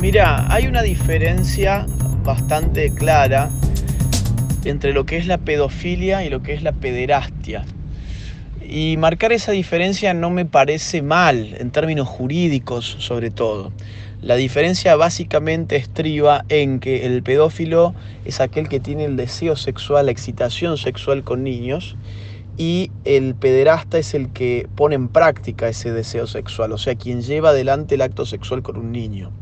Mira, hay una diferencia bastante clara entre lo que es la pedofilia y lo que es la pederastia. Y marcar esa diferencia no me parece mal, en términos jurídicos sobre todo. La diferencia básicamente estriba en que el pedófilo es aquel que tiene el deseo sexual, la excitación sexual con niños, y el pederasta es el que pone en práctica ese deseo sexual, o sea, quien lleva adelante el acto sexual con un niño.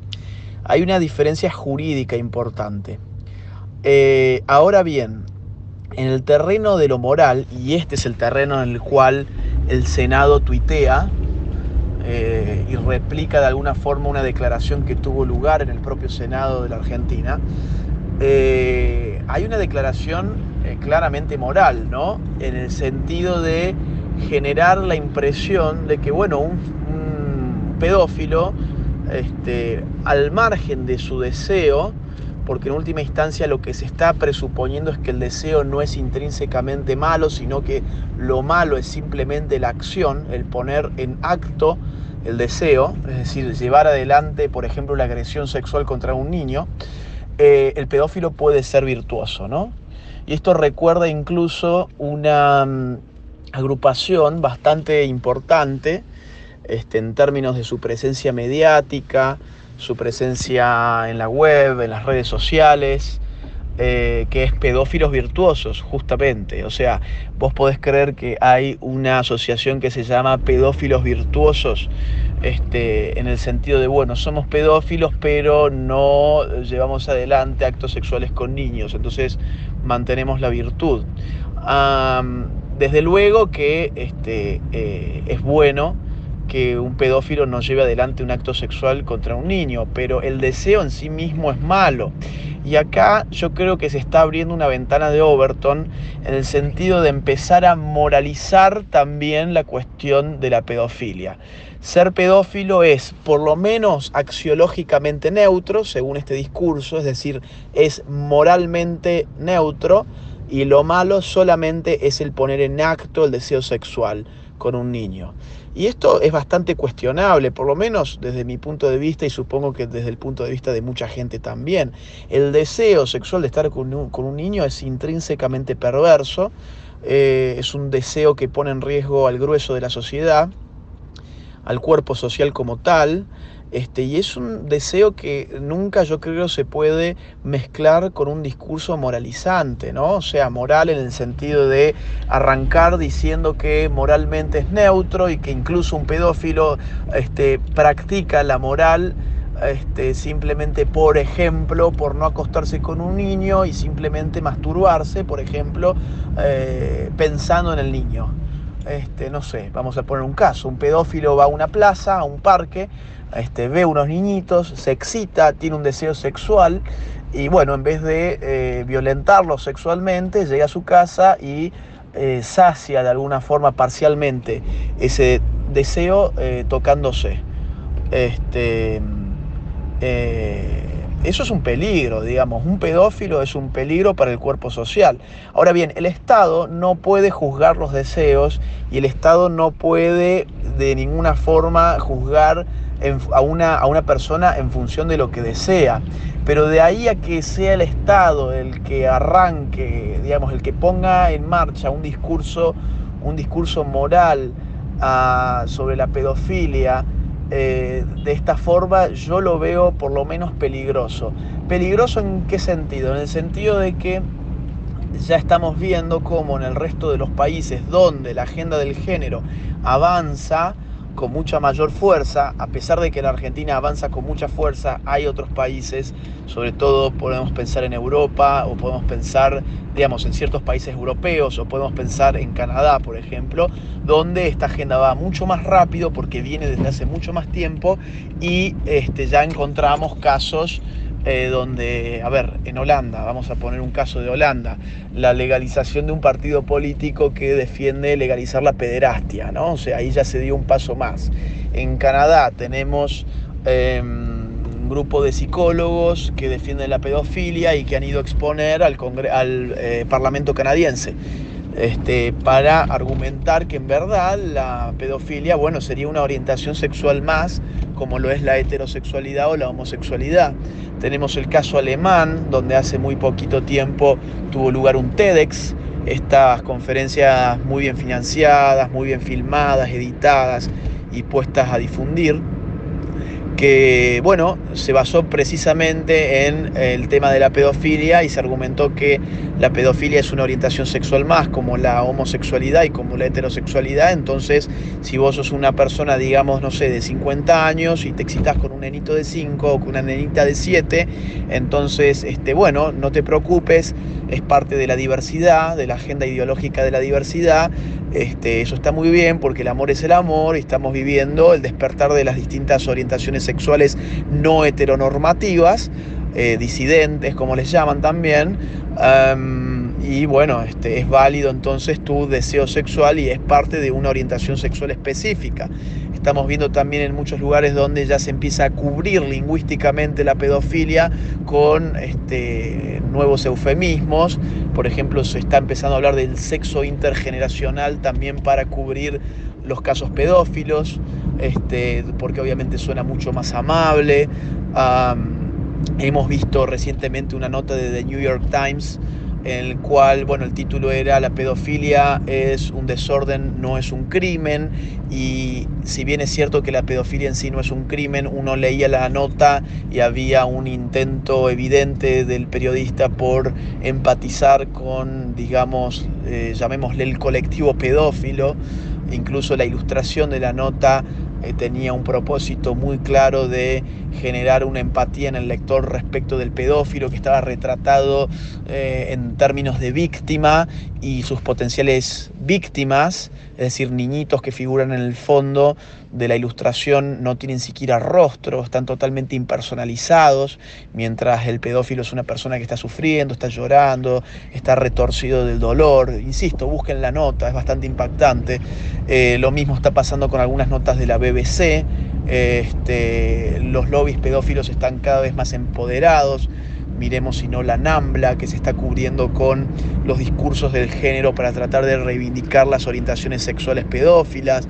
Hay una diferencia jurídica importante. Eh, ahora bien, en el terreno de lo moral, y este es el terreno en el cual el Senado tuitea eh, y replica de alguna forma una declaración que tuvo lugar en el propio Senado de la Argentina, eh, hay una declaración claramente moral, ¿no? En el sentido de generar la impresión de que, bueno, un, pedófilo, este, al margen de su deseo, porque en última instancia lo que se está presuponiendo es que el deseo no es intrínsecamente malo, sino que lo malo es simplemente la acción, el poner en acto el deseo, es decir, llevar adelante, por ejemplo, la agresión sexual contra un niño, eh, el pedófilo puede ser virtuoso, ¿no? Y esto recuerda incluso una mm, agrupación bastante importante este, en términos de su presencia mediática, su presencia en la web, en las redes sociales, eh, que es pedófilos virtuosos, justamente. O sea, vos podés creer que hay una asociación que se llama pedófilos virtuosos, este, en el sentido de, bueno, somos pedófilos, pero no llevamos adelante actos sexuales con niños, entonces mantenemos la virtud. desde luego que este, eh, es bueno un pedófilo no lleve adelante un acto sexual contra un niño, pero el deseo en sí mismo es malo. Y acá yo creo que se está abriendo una ventana de Overton en el sentido de empezar a moralizar también la cuestión de la pedofilia. Ser pedófilo es por lo menos axiológicamente neutro, según este discurso, es decir, es moralmente neutro y lo malo solamente es el poner en acto el deseo sexual con un niño. Y esto es bastante cuestionable, por lo menos desde mi punto de vista y supongo que desde el punto de vista de mucha gente también. El deseo sexual de estar con un, niño es intrínsecamente perverso, eh, es un deseo que pone en riesgo al grueso de la sociedad, al cuerpo social como tal, este, y es un deseo que nunca yo creo se puede mezclar con un discurso moralizante, ¿no? O sea, moral en el sentido de arrancar diciendo que moralmente es neutro y que incluso un pedófilo este, practica la moral este, simplemente, por ejemplo, por no acostarse con un niño y simplemente masturbarse, por ejemplo, eh, pensando en el niño. Este, no sé, vamos a poner un caso, un pedófilo va a una plaza, a un parque, este, ve unos niñitos, se excita, tiene un deseo sexual y bueno, en vez de eh, violentarlos sexualmente, llega a su casa y eh, sacia de alguna forma parcialmente ese deseo eh, tocándose. Este, eso es un peligro, digamos, un pedófilo es un peligro para el cuerpo social. Ahora bien, el Estado no puede juzgar los deseos y el Estado no puede de ninguna forma juzgar a, una, a una persona en función de lo que desea. Pero de ahí a que sea el Estado el que arranque, digamos, el que ponga en marcha un discurso, un discurso moral ah, sobre la pedofilia, eh, de esta forma yo lo veo por lo menos peligroso. ¿Peligroso en qué sentido? En el sentido de que ya estamos viendo cómo en el resto de los países donde la agenda del género avanza, con mucha mayor fuerza, a pesar de que la Argentina avanza con mucha fuerza, hay otros países, sobre todo podemos pensar en Europa o podemos pensar, digamos, en ciertos países europeos o podemos pensar en Canadá, por ejemplo, donde esta agenda va mucho más rápido porque viene desde hace mucho más tiempo y este, ya encontramos casos eh, donde, a ver, en Holanda, vamos a poner un caso de Holanda, la legalización de un partido político que defiende legalizar la pederastia, ¿no? O sea, ahí ya se dio un paso más. En Canadá tenemos em, un grupo de psicólogos que defienden la pedofilia y que han ido a exponer al, al eh, Parlamento canadiense. Este, para argumentar que en verdad la pedofilia, bueno, sería una orientación sexual más, como lo es la heterosexualidad o la homosexualidad. Tenemos el caso alemán, donde hace muy poquito tiempo tuvo lugar un TEDx, estas conferencias muy bien financiadas, muy bien filmadas, editadas y puestas a difundir que bueno, se basó precisamente en el tema de la pedofilia y se argumentó que la pedofilia es una orientación sexual más como la homosexualidad y como la heterosexualidad, entonces si vos sos una persona, digamos, no sé, de 50 años y te excitas con un nenito de 5 o con una nenita de 7, entonces, este, bueno, no te preocupes, es parte de la diversidad, de la agenda ideológica de la diversidad, este, eso está muy bien porque el amor es el amor y estamos viviendo el despertar de las distintas orientaciones sexuales no heteronormativas, eh, disidentes como les llaman también. y bueno, este, es válido entonces tu deseo sexual y es parte de una orientación sexual específica. Estamos viendo también en muchos lugares donde ya se empieza a cubrir lingüísticamente la pedofilia con este, nuevos eufemismos. Por ejemplo, se está empezando a hablar del sexo intergeneracional también para cubrir los casos pedófilos, este, porque obviamente suena mucho más amable. hemos visto recientemente una nota de The New York Times en el cual, bueno, el título era La pedofilia es un desorden, no es un crimen, y si bien es cierto que la pedofilia en sí no es un crimen, uno leía la nota y había un intento evidente del periodista por empatizar con, digamos, eh, llamémosle el colectivo pedófilo, incluso la ilustración de la nota eh, tenía un propósito muy claro de generar una empatía en el lector respecto del pedófilo que estaba retratado eh, en términos de víctima y sus potenciales víctimas, es decir, niñitos que figuran en el fondo de la ilustración no tienen siquiera rostro, están totalmente impersonalizados, mientras el pedófilo es una persona que está sufriendo, está llorando, está retorcido del dolor. Insisto, busquen la nota, es bastante impactante. Eh, lo mismo está pasando con algunas notas de la BBC. Este, los lobbies pedófilos están cada vez más empoderados miremos si no la NAMBLA, que se está cubriendo con los discursos del género para tratar de reivindicar las orientaciones sexuales pedófilas,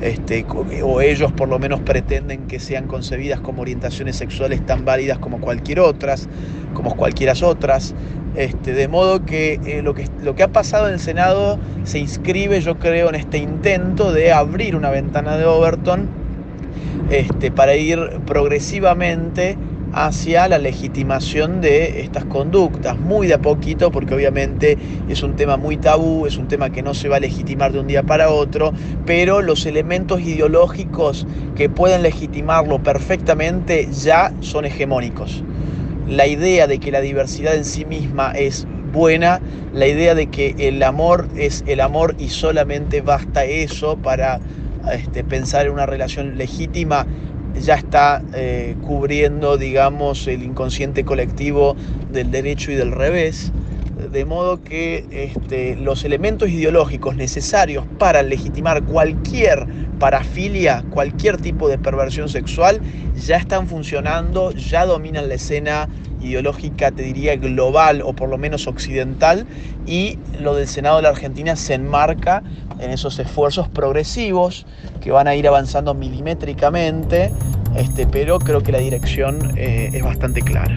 este, o ellos por lo menos pretenden que sean concebidas como orientaciones sexuales tan válidas como cualquier otras, como cualquiera otras. Este, de modo que, eh, lo que lo que ha pasado en el Senado se inscribe, yo creo, en este intento de abrir una ventana de Overton este, para ir progresivamente hacia la legitimación de estas conductas, muy de a poquito, porque obviamente es un tema muy tabú, es un tema que no se va a legitimar de un día para otro, pero los elementos ideológicos que pueden legitimarlo perfectamente ya son hegemónicos. La idea de que la diversidad en sí misma es buena, la idea de que el amor es el amor y solamente basta eso para este, pensar en una relación legítima ya está eh, cubriendo, digamos, el inconsciente colectivo del derecho y del revés, de modo que este, los elementos ideológicos necesarios para legitimar cualquier parafilia, cualquier tipo de perversión sexual, ya están funcionando, ya dominan la escena ideológica, te diría, global o por lo menos occidental, y lo del Senado de la Argentina se enmarca en esos esfuerzos progresivos que van a ir avanzando milimétricamente, este, pero creo que la dirección eh, es bastante clara.